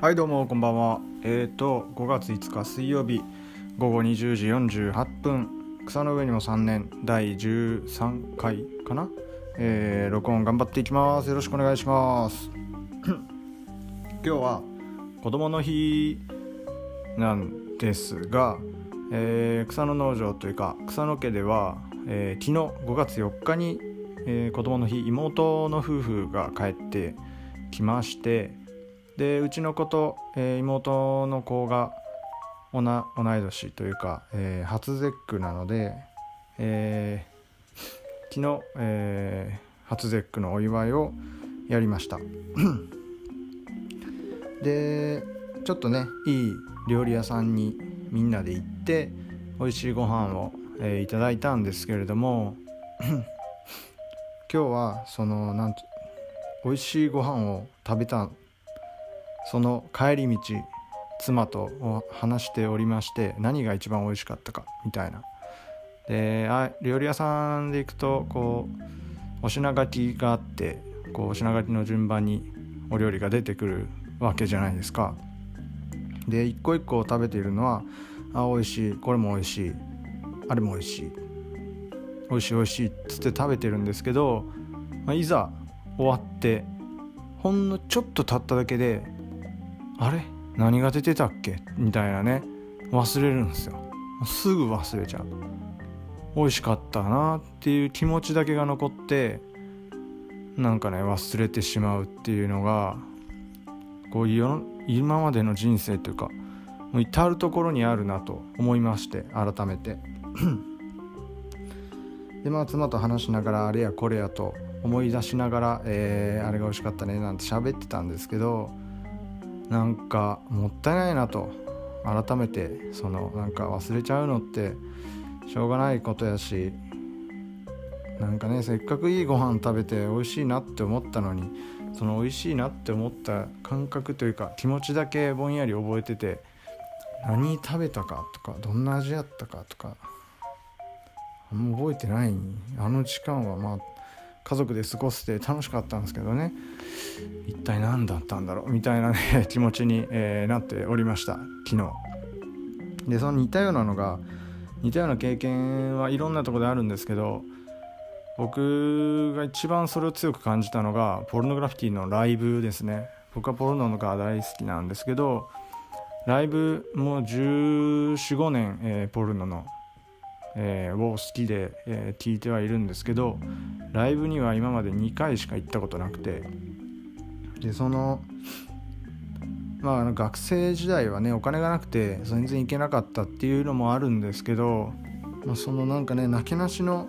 はいどうもこんばんは。えっ、ー、と5月5日水曜日午後20時48分草の上にも3年第13回かな？えー、録音頑張っていきます。よろしくお願いします。今日は子供の日なんですが、えー、草の農場というか草野家では、えー、昨日5月4日に、えー、子供の日妹の夫婦が帰ってきましてでうちの子と、えー、妹の子が同い年というか、えー、初節句なので、えー、昨日、えー、初節句のお祝いをやりました。でちょっとねいい料理屋さんにみんなで行って美味しいご飯を、えー、いただいたんですけれども 今日はそのなん美味しいご飯を食べたその帰り道妻と話しておりまして何が一番美味しかったかみたいな。であ料理屋さんで行くとこうお品書きがあってこうお品書きの順番にお料理が出てくるわけじゃないですか。で一個一個食べているのはあ美味しいこれも美味しいあれも美味しい美味しい美味しいっつって食べてるんですけど、まあ、いざ終わってほんのちょっと経っただけであれ？何が出てたっけ？みたいなね。忘れるんですよ。すぐ忘れちゃう。美味しかったなっていう気持ちだけが残ってなんかね忘れてしまうっていうのがこういう今までの人生というかもう至る所にあるなと思いまして改めて。でまあ妻と話しながらあれやこれやと思い出しながら、えー、あれが美味しかったねなんて喋ってたんですけどなんかもったいないなと。改めてそのなんか忘れちゃうのってしょうがないことやしなんかねせっかくいいご飯食べて美味しいなって思ったのにその美味しいなって思った感覚というか気持ちだけぼんやり覚えてて何食べたかとかどんな味やったかとかあんま覚えてない。あの時間はまあ家族で過ごして楽しかったんですけどね。一体何だったんだろう？みたいなね 気持ちに、えー、なっておりました。昨日。でその似たようなのが似たような経験はいろんなとこであるんですけど僕が一番それを強く感じたのがポルノグラフィティのライブですね。僕はポルノのが大好きなんですけどライブもう1415年、えー、ポルノのえー、を好きで、えー、聞いてはいるんですけどライブには今まで2回しか行ったことなくてでそのまあ学生時代はねお金がなくて全然行けなかったっていうのもあるんですけど、まあ、そのなんかねなけなしの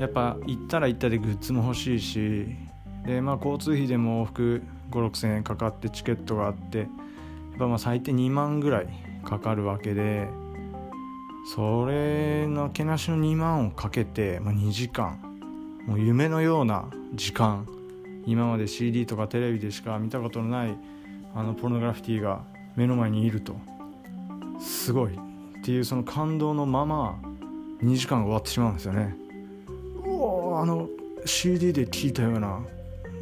やっぱ行ったら行ったでグッズも欲しいしでまあ交通費でも往復5 6千円かかってチケットがあってやっぱまあ最低2万ぐらいかかるわけでそれのけなしの2万をかけて、まあ、2時間。もう夢のような時間。今まで CD とかテレビでしか見たことのないあのポルノグラフィティが目の前にいると。すごい。っていうその感動のまま2時間が終わってしまうんですよね。うおあの CD で聴いたような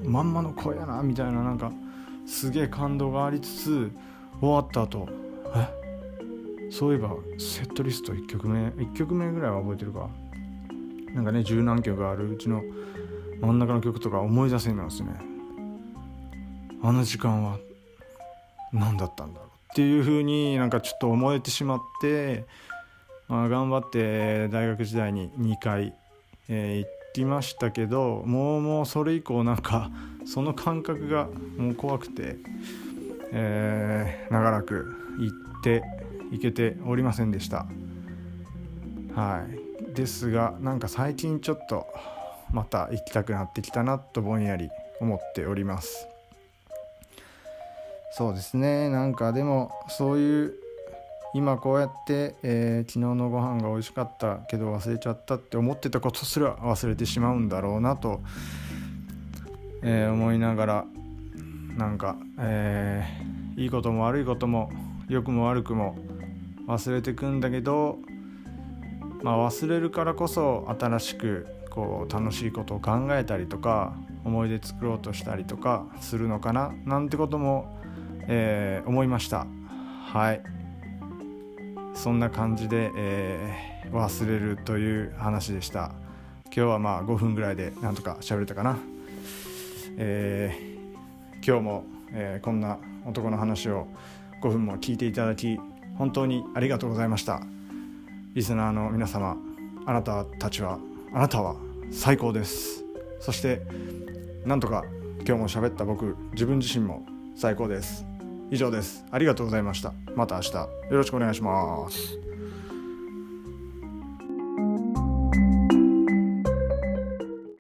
まんまの声やなみたいななんかすげえ感動がありつつ終わった後え？そういえばセットリスト1曲目1曲目ぐらいは覚えてるか。なんかね十何曲あるうちの真ん中の曲とか思い出せないですね。あの時間は何だったんだろうっていう風になんかちょっと思えてしまって、まあ、頑張って大学時代に2回、えー、行きましたけどもうもうそれ以降なんかその感覚がもう怖くて、えー、長らく行って行けておりませんでした。はい。ですがなんか最近ちょっとまた行きたくなってきたなとぼんやり思っております。そうですね。なんかでもそういう今こうやって、えー、昨日のご飯が美味しかったけど忘れちゃったって思ってたことすら忘れてしまうんだろうなと、えー、思いながらなんか、えー、いいことも悪いことも良くも悪くも忘れてくんだけど、まあ、忘れるからこそ新しくこう楽しいことを考えたりとか思い出作ろうとしたりとかするのかななんてこともえー、思いました。はい。そんな感じで、えー、忘れるという話でした。今日はまあ5分ぐらいでなんとか喋れたかな。えー、今日も、え、こんな男の話を5分も聞いていただき本当にありがとうございました。リスナーの皆様あなたたちはあなたは最高です。そしてなんとか今日も喋った僕自分自身も最高です。以上です。ありがとうございました。また明日よろしくお願いします。